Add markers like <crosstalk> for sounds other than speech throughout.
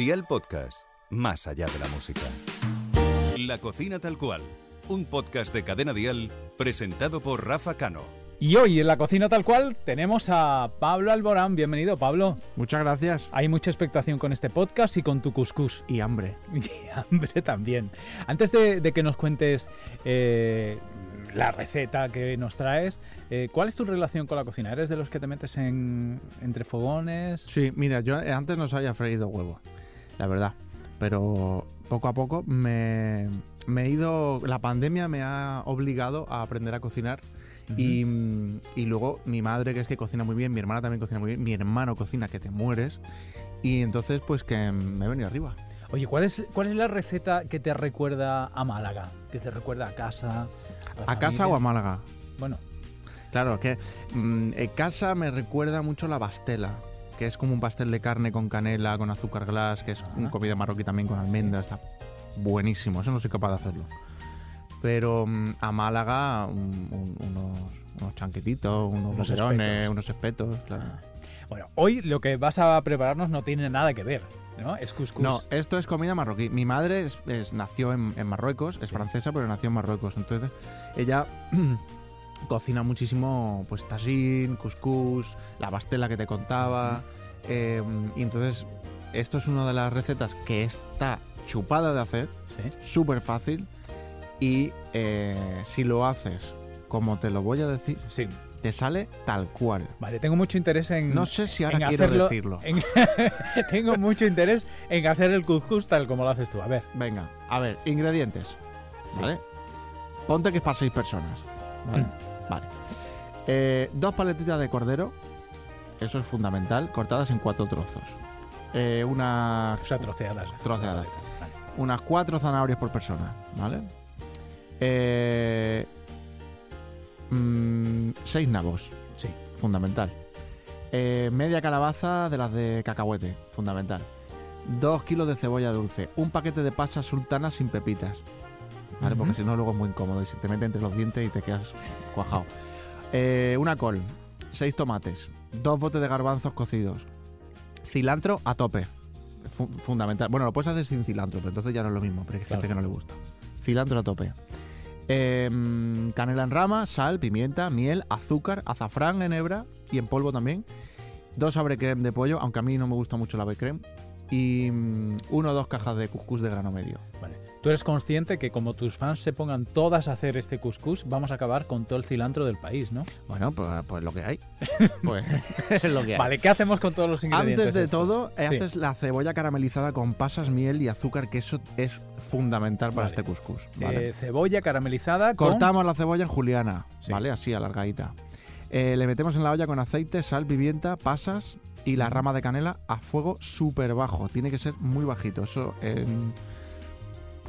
Dial Podcast, más allá de la música. La cocina tal cual, un podcast de Cadena Dial presentado por Rafa Cano. Y hoy en la cocina tal cual tenemos a Pablo Alborán. Bienvenido, Pablo. Muchas gracias. Hay mucha expectación con este podcast y con tu cuscús. Y hambre. <laughs> Y hambre también. Antes de, de que nos cuentes eh, la receta que nos traes, eh, ¿cuál es tu relación con la cocina? ¿Eres de los que te metes en, entre fogones? Sí, mira, yo antes no sabía freído huevo, la verdad. Pero poco a poco me, me he ido. La pandemia me ha obligado a aprender a cocinar. y, y luego mi madre, que es que cocina muy bien, mi hermana también cocina muy bien, mi hermano cocina que te mueres. Y entonces, pues que me he venido arriba. Oye, ¿cuál es, ¿cuál es la receta que te recuerda a Málaga? ¿Que te recuerda a casa? ¿A casa o a Málaga? Bueno, Claro, que mm, en casa me recuerda mucho la bastela, que es como un pastel de carne con canela, con azúcar glass, que es Ajá. una comida marroquí también con almendras, está buenísimo, eso no soy capaz de hacerlo. Pero mm, a Málaga un- un- unos, unos chanquetitos, unos Unos boquerones, espetos. unos espetos, claro. Ah. Bueno, hoy lo que vas a prepararnos no tiene nada que ver, ¿no? Es cuscús. No, esto es comida marroquí. Mi madre es- es- nació en, en Marruecos, es francesa, pero nació en Marruecos. Entonces, ella <clears throat> cocina muchísimo, pues, tajín, couscous, la pastela que te contaba. Eh, y entonces, esto es una de las recetas que está chupada de hacer, Sí. súper fácil. Y eh, si lo haces como te lo voy a decir, Sí. te sale tal cual. Vale, tengo mucho interés en. No sé si ahora quiero hacerlo- decirlo. en- <laughs> tengo mucho interés en hacer el cuscús tal como lo haces tú. A ver. Venga, a ver, ingredientes. Sí. ¿Vale? Ponte que es para seis personas. ¿Vale? Mm. Vale. Eh, dos paletitas de cordero. Eso es fundamental. Cortadas en cuatro trozos. Eh, unas O sea, troceadas. Troceadas. Vale. unas cuatro zanahorias por persona. ¿Vale? Eh, mm, seis nabos. Sí. Fundamental. Eh, media calabaza de las de cacahuete. Fundamental. Dos kilos de cebolla dulce. Un paquete de pasas sultanas sin pepitas. ¿Vale? Porque si no, luego es muy incómodo y se te mete entre los dientes y te quedas cuajado. Eh, una col. Seis tomates. Dos botes de garbanzos cocidos. Cilantro a tope. Fu- fundamental. Bueno, lo puedes hacer sin cilantro, pero entonces ya no es lo mismo, pero hay Claro. gente que no le gusta. Cilantro a tope. Em, canela en rama, sal, pimienta, miel, azúcar, azafrán en hebra y en polvo también. Dos abre creme de pollo, aunque a mí no me gusta mucho la creme. Y mm, uno o dos cajas de cuscús de grano medio. Vale. Tú eres consciente que como tus fans se pongan todas a hacer este cuscús, vamos a acabar con todo el cilantro del país, ¿no? Bueno, pues, pues lo que hay. <laughs> pues es <laughs> lo que hay. Vale, ¿qué hacemos con todos los ingredientes? Antes de estos? todo, eh, Sí. haces la cebolla caramelizada con pasas, miel y azúcar, que eso es fundamental para Vale. este cuscús. ¿vale? Eh, cebolla caramelizada con... Cortamos la cebolla en juliana, Sí. ¿vale? Así, alargadita. Eh, le metemos en la olla con aceite, sal, pimienta, pasas y la rama de canela a fuego súper bajo. Tiene que ser muy bajito. Eso en-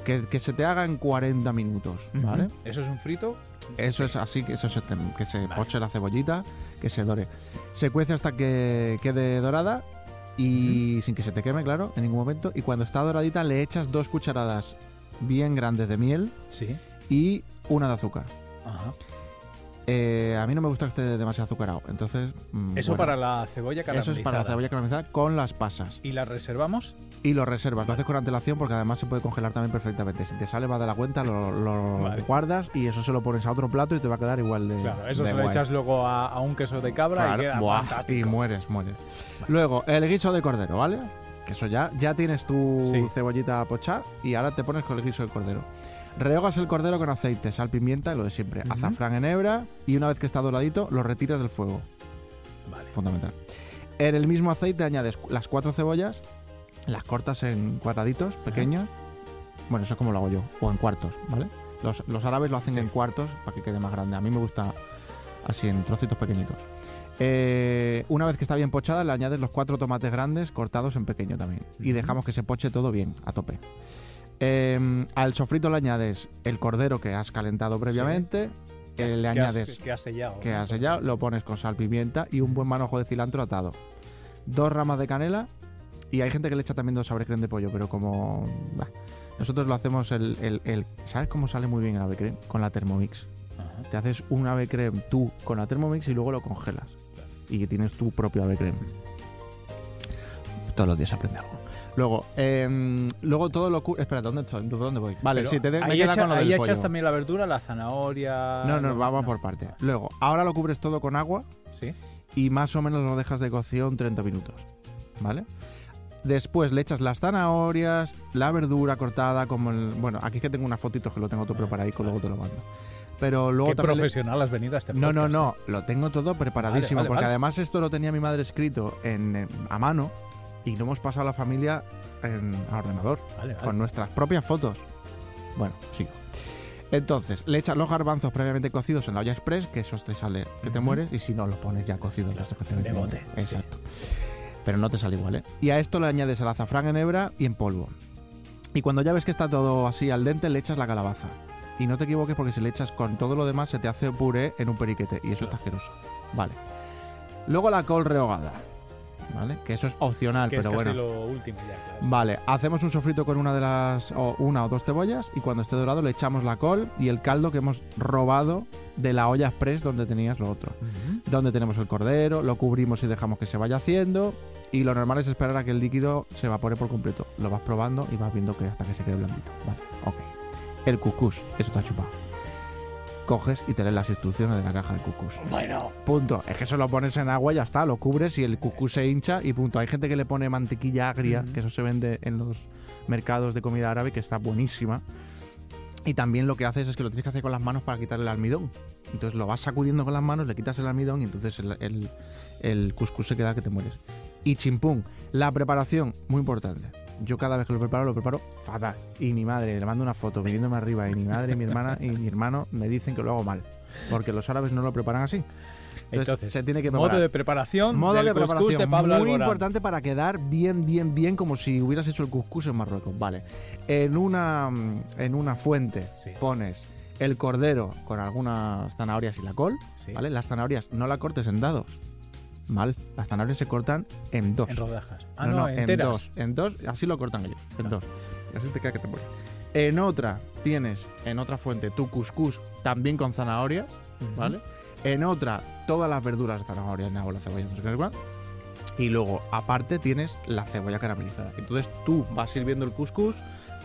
que, que se te haga en 40 minutos. ¿vale? Eso es un frito. Eso es así, que, eso se, que se Vale. poche la cebollita, que se dore. Se cuece hasta que quede dorada y sin que se te queme, claro, en ningún momento. Y cuando está doradita le echas dos cucharadas bien grandes de miel Sí. y una de azúcar. Ajá. Eh, a mí no me gusta que esté demasiado azucarado, entonces... mm, Eso bueno, para la cebolla Eso caramelizada. es para la cebolla caramelizada con las pasas. ¿Y la reservamos? Y lo reservas, lo haces con antelación porque además se puede congelar también perfectamente. Si te sale más de la cuenta, lo, lo Vale. guardas y eso se lo pones a otro plato y te va a quedar igual de Claro, eso de se lo guay. echas luego a, a un queso de cabra Claro, y queda buah, fantástico. y mueres, mueres. Luego, el guiso de cordero, ¿vale? Que eso ya, ya tienes tu Sí. cebollita pochada y ahora te pones con el guiso de cordero. Rehogas el cordero con aceite, sal, pimienta, lo de siempre. Azafrán en hebra y una vez que está doradito, lo retiras del fuego. Vale. Fundamental. En el mismo aceite añades las cuatro cebollas, las cortas en cuadraditos pequeños. Bueno, eso es como lo hago yo, o en cuartos, ¿vale? Los, los árabes lo hacen Sí. en cuartos para que quede más grande. A mí me gusta así en trocitos pequeñitos. Eh, una vez que está bien pochada, le añades los cuatro tomates grandes cortados en pequeño también. Y dejamos que se poche todo bien, a tope. Eh, al sofrito le añades el cordero que has calentado previamente. Eh, le que has- añades que has sellado. que has sellado, lo pones con sal, pimienta y un buen manojo de cilantro atado. Dos ramas de canela y hay gente que le echa también dos sobre creme de pollo, pero como... bah, nosotros lo hacemos el, el- el- ¿Sabes cómo sale muy bien el ave creme? Con la Thermomix. Ajá. Te haces un ave creme tú con la Thermomix y luego lo congelas. Y tienes tu propio ave creme. Todos los días aprende algo. Luego, em, luego todo lo cu- Espera, ¿dónde estoy? ¿Dónde voy? Vale, Pero sí, te de- me ahí queda echa- con lo ahí del echas pollo. también la verdura, la zanahoria. No, no, vamos por parte. Luego, ahora lo cubres todo con agua Sí. y más o menos lo dejas de cocción 30 minutos. ¿Vale? Después le echas las zanahorias, la verdura cortada, como el. Bueno, aquí es que tengo unas fotitos que lo tengo todo preparadico, luego te lo mando. Pero luego Qué también le- profesional has venido a este No, no, podcast, no, lo tengo todo preparadísimo, Vale, vale, porque vale. además esto lo tenía mi madre escrito en, en- a mano y lo hemos pasado a la familia en, a ordenador. Vale, vale. con nuestras propias fotos. Bueno, sigo. Entonces, le echas los garbanzos previamente cocidos en la olla express, que esos te sale que te mueres, y si no, los pones ya cocidos. estos que te de bote, sí. Exacto. Pero no te sale igual, ¿eh? Y a esto le añades el azafrán en hebra y en polvo. Y cuando ya ves que está todo así al dente, le echas la calabaza. Y no te equivoques porque si le echas con todo lo demás se te hace puré en un periquete y eso está asqueroso. Vale. Luego la col rehogada. ¿Vale? Que eso es opcional, que es pero casi bueno. lo último ya. claro. Vale, hacemos un sofrito con una de las o una o dos cebollas y cuando esté dorado le echamos la col y el caldo que hemos robado de la olla express donde tenías lo otro. Donde tenemos el cordero, lo cubrimos y dejamos que se vaya haciendo y lo normal es esperar a que el líquido se evapore por completo. Lo vas probando y vas viendo que hasta que se quede blandito. Vale, ok. El cucús, eso está chupado. Coges y te lees las instrucciones de la caja del cucús. Bueno, Punto. Es que eso lo pones en agua y ya está, lo cubres y el cucú se hincha y punto. Hay gente que le pone mantequilla agria, que eso se vende en los mercados de comida árabe, que está buenísima. Y también lo que haces es que lo tienes que hacer con las manos para quitarle el almidón. Entonces lo vas sacudiendo con las manos, le quitas el almidón y entonces el, el, el cuscús se queda que te mueres. Y chimpún, la preparación, muy importante. Yo cada vez que lo preparo, lo preparo fatal. Y mi madre, le mando una foto viniéndome arriba, y mi madre, mi hermana y mi hermano me dicen que lo hago mal. Porque los árabes no lo preparan así. Entonces, Entonces, se tiene que modo de preparación Modo del de preparación de Pablo muy Alborán. importante para quedar bien, bien, bien como si hubieras hecho el cuscús en Marruecos. Vale. En una, mm, en una fuente Sí. pones el cordero con algunas zanahorias y la col. Sí, ¿Vale? Las zanahorias no la cortes en dados. Mal. Las zanahorias se cortan en dos. En rodajas. Ah, no, no, no, en dos. En dos, así lo cortan ellos. En dos. Y así te queda que te mueres. En otra tienes, en otra fuente, tu cuscús también con zanahorias. ¿vale? En otra, todas las verduras, zanahorias, nabo, la cebolla, no sé qué, cuál. Y luego, aparte, tienes la cebolla caramelizada. Entonces tú vas sirviendo el cuscús,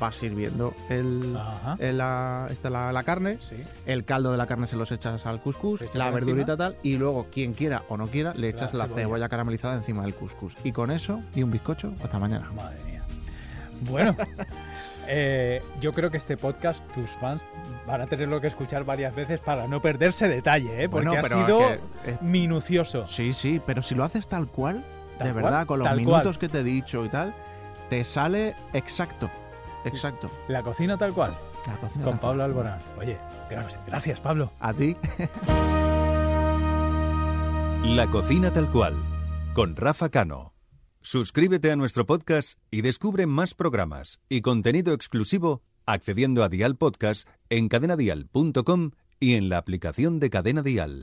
vas sirviendo el, el- la, esta, la, la carne, Sí. el caldo de la carne se los echas al cuscús, la verdurita tal, y luego, quien quiera o no quiera, le echas la, cebolla. cebolla caramelizada encima del cuscús. Y con eso, y un bizcocho, hasta mañana. Madre mía. Bueno, <laughs> eh, yo creo que este podcast, tus fans van a tenerlo que escuchar varias veces para no perderse detalle, ¿eh? porque Bueno, ha sido es que, eh, minucioso. Sí, sí, pero si lo haces tal cual, Tal de cual, verdad, con los minutos cual. que te he dicho y tal, te sale exacto. Exacto. La cocina tal cual, La cocina con tal cual. Pablo Alborán. Oye, gracias, gracias Pablo. A ti. La cocina tal cual, con Rafa Cano. Suscríbete a nuestro podcast y descubre más programas y contenido exclusivo accediendo a Dial Podcast en cadenadial.com y en la aplicación de Cadena Dial.